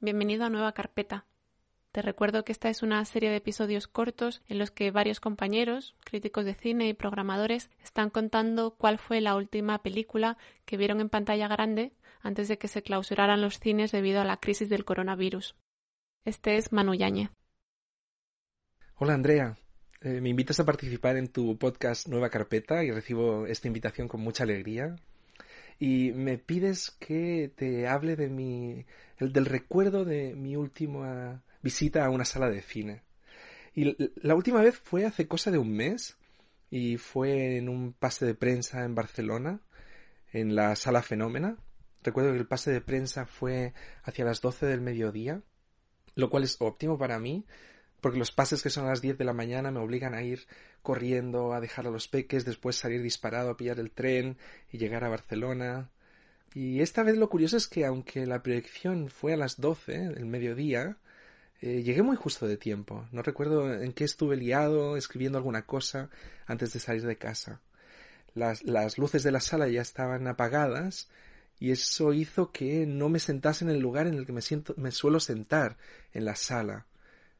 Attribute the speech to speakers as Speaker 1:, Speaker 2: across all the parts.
Speaker 1: Bienvenido a Nueva Carpeta. Te recuerdo que esta es una serie de episodios cortos en los que varios compañeros, críticos de cine y programadores están contando cuál fue la última película que vieron en pantalla grande antes de que se clausuraran los cines debido a la crisis del coronavirus. Este es Manu Yáñez.
Speaker 2: Hola Andrea, eh, me invitas a participar en tu podcast Nueva Carpeta y recibo esta invitación con mucha alegría. Y me pides que te hable de mi, el, del recuerdo de mi última visita a una sala de cine. Y la última vez fue hace cosa de un mes y fue en un pase de prensa en Barcelona, en la sala Fenómena. Recuerdo que el pase de prensa fue hacia las 12 del mediodía, lo cual es óptimo para mí, porque los pases que son a las 10 de la mañana me obligan a ir corriendo, a dejar a los peques, después salir disparado a pillar el tren y llegar a Barcelona. Y esta vez lo curioso es que aunque la proyección fue a las 12, el mediodía, eh, llegué muy justo de tiempo. No recuerdo en qué estuve liado, escribiendo alguna cosa antes de salir de casa. Las, las luces de la sala ya estaban apagadas y eso hizo que no me sentase en el lugar en el que me, siento, me suelo sentar en la sala.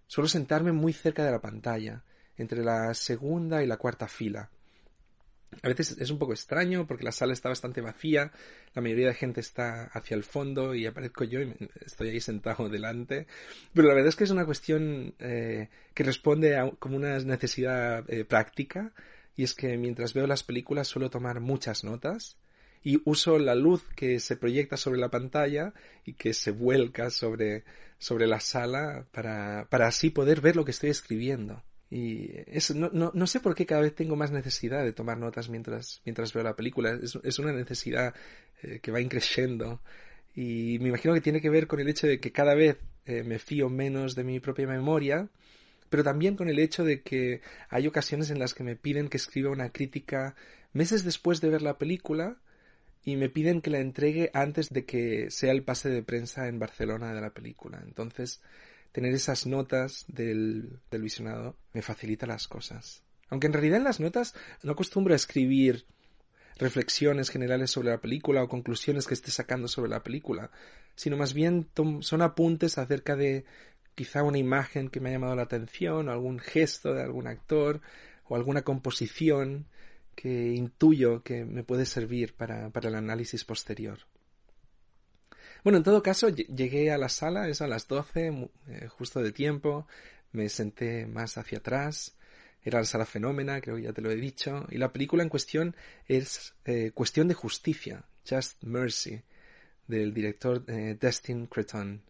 Speaker 2: Suelo sentarme muy cerca de la pantalla, entre la segunda y la cuarta fila. A veces es un poco extraño porque la sala está bastante vacía, la mayoría de gente está hacia el fondo y aparezco yo y estoy ahí sentado delante. Pero la verdad es que es una cuestión eh, que responde a como una necesidad eh, práctica y es que mientras veo las películas suelo tomar muchas notas y uso la luz que se proyecta sobre la pantalla y que se vuelca sobre, sobre la sala para, para así poder ver lo que estoy escribiendo. Y eso, no, no, no, sé por qué cada vez tengo más necesidad de tomar notas mientras, mientras veo la película. Es, es una necesidad eh, que va increciendo. Y me imagino que tiene que ver con el hecho de que cada vez eh, me fío menos de mi propia memoria, pero también con el hecho de que hay ocasiones en las que me piden que escriba una crítica meses después de ver la película y me piden que la entregue antes de que sea el pase de prensa en Barcelona de la película. Entonces, tener esas notas del, del visionado me facilita las cosas. Aunque en realidad en las notas no acostumbro a escribir reflexiones generales sobre la película o conclusiones que esté sacando sobre la película, sino más bien son apuntes acerca de quizá una imagen que me ha llamado la atención, o algún gesto de algún actor, o alguna composición que intuyo que me puede servir para, para el análisis posterior. Bueno, en todo caso, llegué a la sala, es a las 12, eh, justo de tiempo, me senté más hacia atrás, era la sala fenómena, creo que ya te lo he dicho, y la película en cuestión es eh, Cuestión de Justicia, Just Mercy, del director eh, Destin Creton.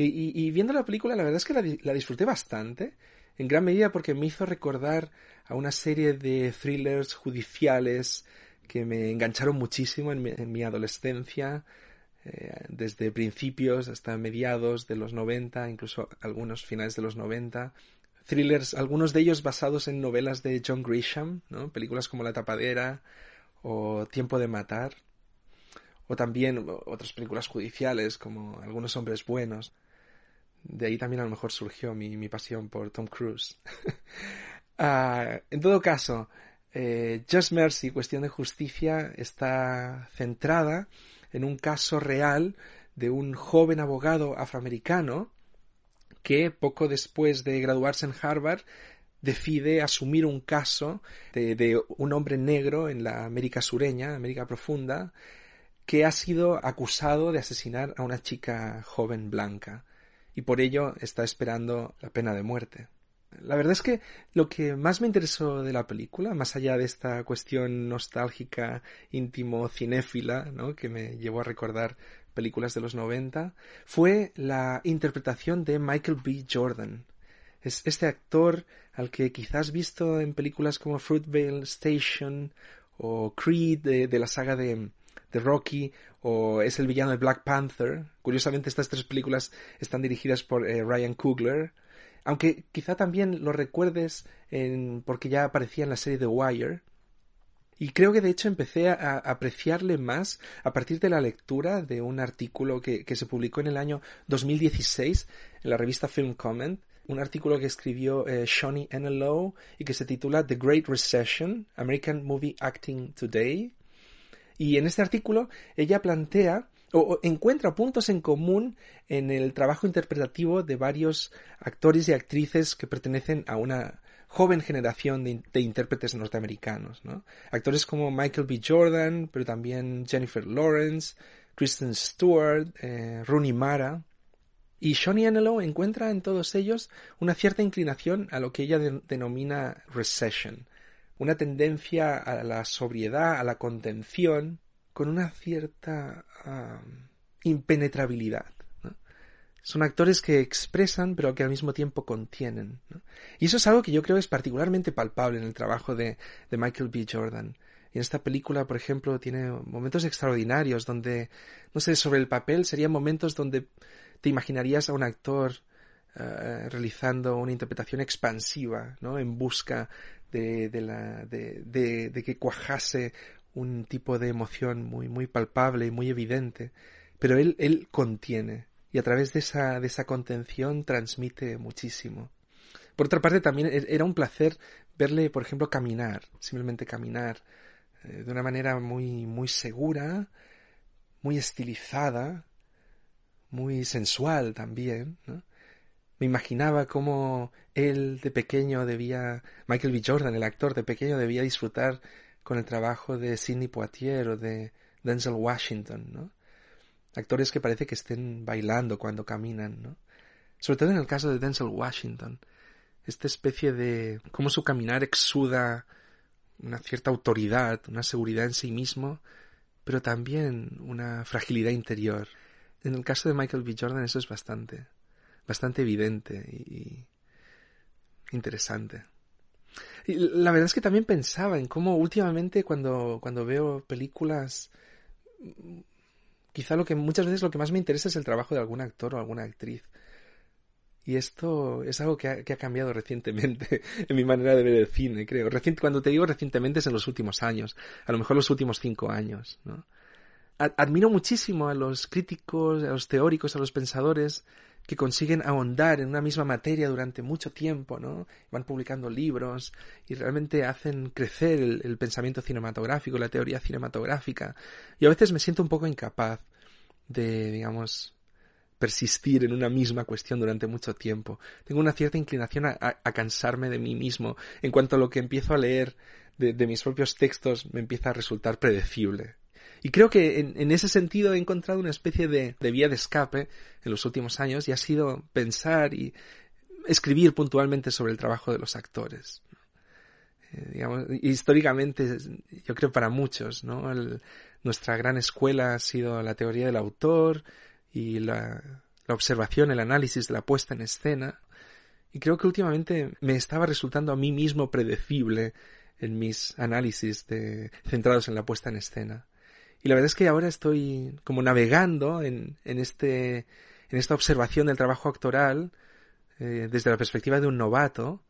Speaker 2: Y, viendo la película, la verdad es que la, la disfruté bastante, en gran medida porque me hizo recordar a una serie de thrillers judiciales que me engancharon muchísimo en mi, adolescencia, eh, desde principios hasta mediados de los 90, incluso algunos finales de los 90. Thrillers, algunos de ellos basados en novelas de John Grisham, ¿no? películas como La Tapadera o Tiempo de Matar, o también otras películas judiciales como Algunos Hombres Buenos. De ahí también a lo mejor surgió mi, pasión por Tom Cruise. uh, en todo caso, eh, Just Mercy, cuestión de justicia, está centrada en un caso real de un joven abogado afroamericano que poco después de graduarse en Harvard decide asumir un caso de, de, un hombre negro en la América sureña, América profunda, que ha sido acusado de asesinar a una chica joven blanca y por ello está esperando la pena de muerte. La verdad es que lo que más me interesó de la película, más allá de esta cuestión nostálgica, íntimo, cinéfila, ¿no? que me llevó a recordar películas de los 90, fue la interpretación de Michael B. Jordan. Es este actor al que quizás visto en películas como Fruitvale Station o Creed de, la saga de, de Rocky o es el villano de Black Panther. Curiosamente estas tres películas están dirigidas por eh, Ryan Coogler, aunque quizá también lo recuerdes porque ya aparecía en la serie The Wire. Y creo que de hecho empecé a, apreciarle más a partir de la lectura de un artículo que, se publicó en el año 2016 en la revista Film Comment un artículo que escribió eh, Shawnee Enelo y que se titula The Great Recession, American Movie Acting Today. Y en este artículo ella plantea o, encuentra puntos en común en el trabajo interpretativo de varios actores y actrices que pertenecen a una joven generación de, intérpretes norteamericanos. Actores como Michael B. Jordan, pero también Jennifer Lawrence, Kristen Stewart, eh, Rooney Mara. Y Shawnee Anelo encuentra en todos ellos una cierta inclinación a lo que ella denomina recession, una tendencia a la sobriedad, a la contención, con una cierta impenetrabilidad. Son actores que expresan pero que al mismo tiempo contienen. Y eso es algo que yo creo es particularmente palpable en el trabajo de, Michael B. Jordan. Y en esta película, por ejemplo, tiene momentos extraordinarios donde, no sé, sobre el papel serían momentos donde te imaginarías a un actor eh, realizando una interpretación expansiva, ¿no? En busca de, la, de, de, que cuajase un tipo de emoción muy, muy palpable y muy evidente. Pero él, él contiene. Y a través de esa, de esa contención transmite muchísimo. Por otra parte, también e, era un placer verle, por ejemplo, caminar, simplemente caminar, eh, de una manera muy, muy segura, muy estilizada, muy sensual también. Me imaginaba cómo él de pequeño debía, Michael B. Jordan, el actor de pequeño, debía disfrutar con el trabajo de Sidney Poitier o de Denzel Washington, ¿no? Actores que parece que estén bailando cuando caminan, ¿no? Sobre todo en el caso de Denzel Washington. Esta especie de cómo su caminar exuda una cierta autoridad, una seguridad en sí mismo, pero también una fragilidad interior. En el caso de Michael B. Jordan eso es bastante, bastante evidente y interesante. Y la verdad es que también pensaba en cómo últimamente cuando, cuando veo películas, quizá lo que muchas veces lo que más me interesa es el trabajo de algún actor o alguna actriz. Y esto es algo que ha, que ha, cambiado recientemente en mi manera de ver el cine, creo. cuando te digo recientemente es en los últimos años, a lo mejor los últimos cinco años, ¿no? Admiro muchísimo a los críticos, a los teóricos, a los pensadores que consiguen ahondar en una misma materia durante mucho tiempo, ¿no? Van publicando libros y realmente hacen crecer el, pensamiento cinematográfico, la teoría cinematográfica. Y a veces me siento un poco incapaz de, digamos, persistir en una misma cuestión durante mucho tiempo. Tengo una cierta inclinación a, cansarme de mí mismo. En cuanto a lo que empiezo a leer de mis propios textos, me empieza a resultar predecible. Y creo que en, ese sentido he encontrado una especie de, vía de escape en los últimos años y ha sido pensar y escribir puntualmente sobre el trabajo de los actores. Eh, digamos, históricamente, yo creo para muchos, ¿no? nuestra gran escuela ha sido la teoría del autor y la, la observación, el análisis de la puesta en escena. Y creo que últimamente me estaba resultando a mí mismo predecible en mis análisis de, centrados en la puesta en escena. Y la verdad es que ahora estoy como navegando en, en, este, en esta observación del trabajo actoral eh, desde la perspectiva de un novato,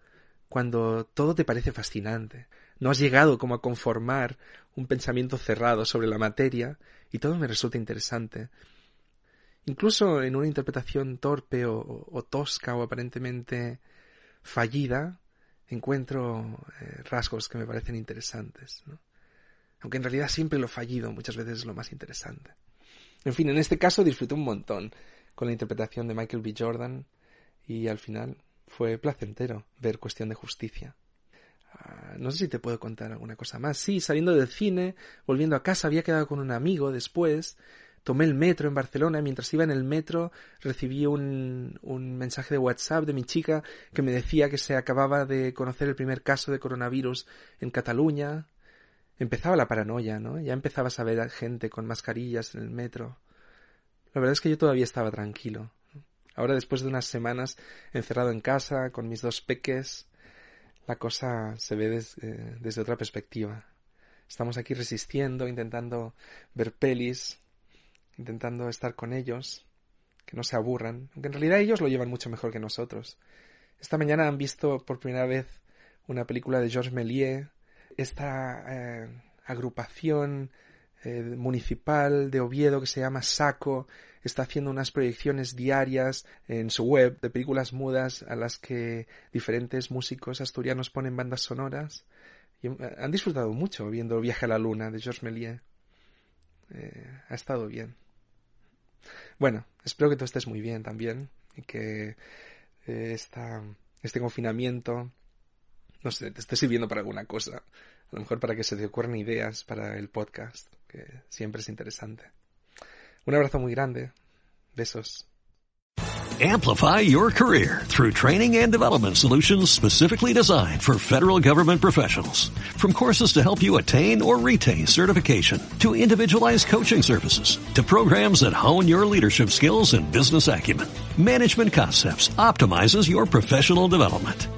Speaker 2: cuando todo te parece fascinante. No has llegado como a conformar un pensamiento cerrado sobre la materia y todo me resulta interesante. Incluso en una interpretación torpe o, tosca o aparentemente fallida, encuentro eh, rasgos que me parecen interesantes. Aunque en realidad siempre lo fallido muchas veces es lo más interesante. En fin, en este caso disfruté un montón con la interpretación de Michael B. Jordan y al final fue placentero ver Cuestión de Justicia. Ah, no sé si te puedo contar alguna cosa más. Sí, saliendo del cine, volviendo a casa, había quedado con un amigo después. Tomé el metro en Barcelona y mientras iba en el metro recibí un, un mensaje de WhatsApp de mi chica que me decía que se acababa de conocer el primer caso de coronavirus en Cataluña, empezaba la paranoia, ¿no? Ya empezabas a ver a gente con mascarillas en el metro. La verdad es que yo todavía estaba tranquilo. Ahora, después de unas semanas encerrado en casa con mis dos peques, la cosa se ve eh, desde otra perspectiva. Estamos aquí resistiendo, intentando ver pelis, intentando estar con ellos, que no se aburran, aunque en realidad ellos lo llevan mucho mejor que nosotros. Esta mañana han visto por primera vez una película de Georges Méliès, esta eh, agrupación eh, municipal de Oviedo que se llama Saco está haciendo unas proyecciones diarias en su web de películas mudas a las que diferentes músicos asturianos ponen bandas sonoras. Y eh, han disfrutado mucho viendo Viaje a la Luna de Georges Méliès. ha estado bien. Bueno, espero que tú estés muy bien también y que este confinamiento, no sé, te esté sirviendo para alguna cosa. A lo mejor para que se te ocurran ideas para el podcast, que siempre es interesante. Un abrazo muy grande. Besos.
Speaker 3: Amplify your career through training and development solutions specifically designed for federal government professionals. From courses to help you attain or retain certification, to individualized coaching services, to programs that hone your leadership skills and business acumen, Management Concepts optimizes your professional development.